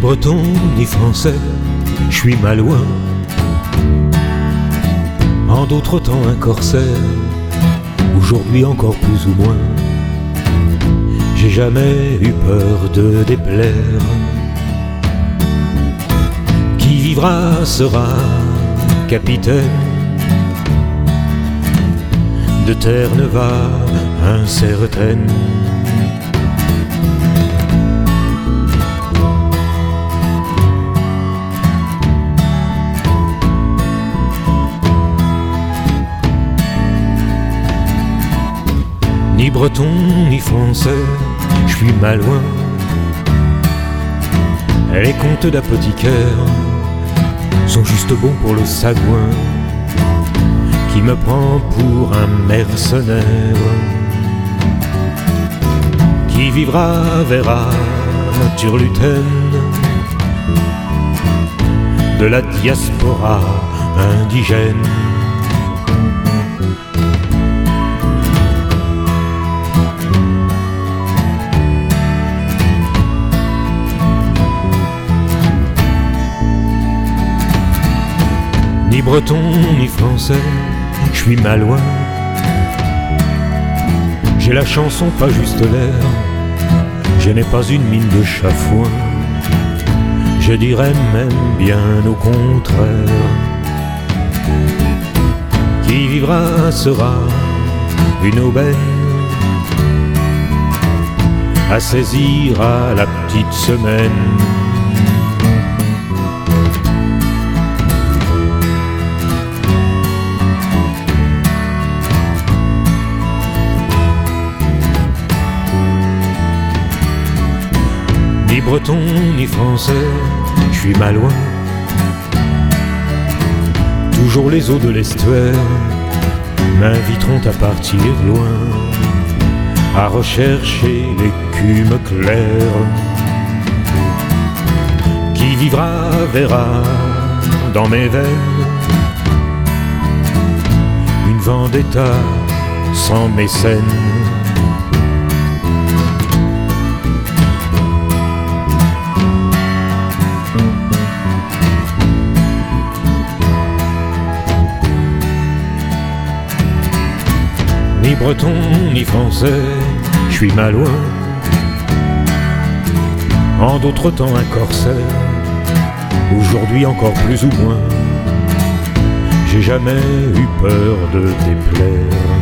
Breton, ni français, je suis malouin. En d'autres temps un corsaire, aujourd'hui encore plus ou moins. J'ai jamais eu peur de déplaire. Qui vivra sera capitaine. De terre ne va incertaine. Ni breton ni français, je suis malouin. Les contes d'apothicaire sont juste bons pour le sagouin qui me prend pour un mercenaire. Qui vivra verra turlutaine de la diaspora indigène. Breton ni français, je suis malouin. J'ai la chanson, pas juste l'air. Je n'ai pas une mine de chafouin. Je dirais même bien au contraire. Qui vivra sera une aubaine à saisir à la petite semaine. Ni breton ni français, je suis malouin. Toujours les eaux de l'estuaire m'inviteront à partir loin, à rechercher l'écume claire. Qui vivra verra dans mes veines une vendetta sans mécène. Breton ni français, je suis malouin. En d'autres temps un corsaire, aujourd'hui encore plus ou moins. J'ai jamais eu peur de déplaire.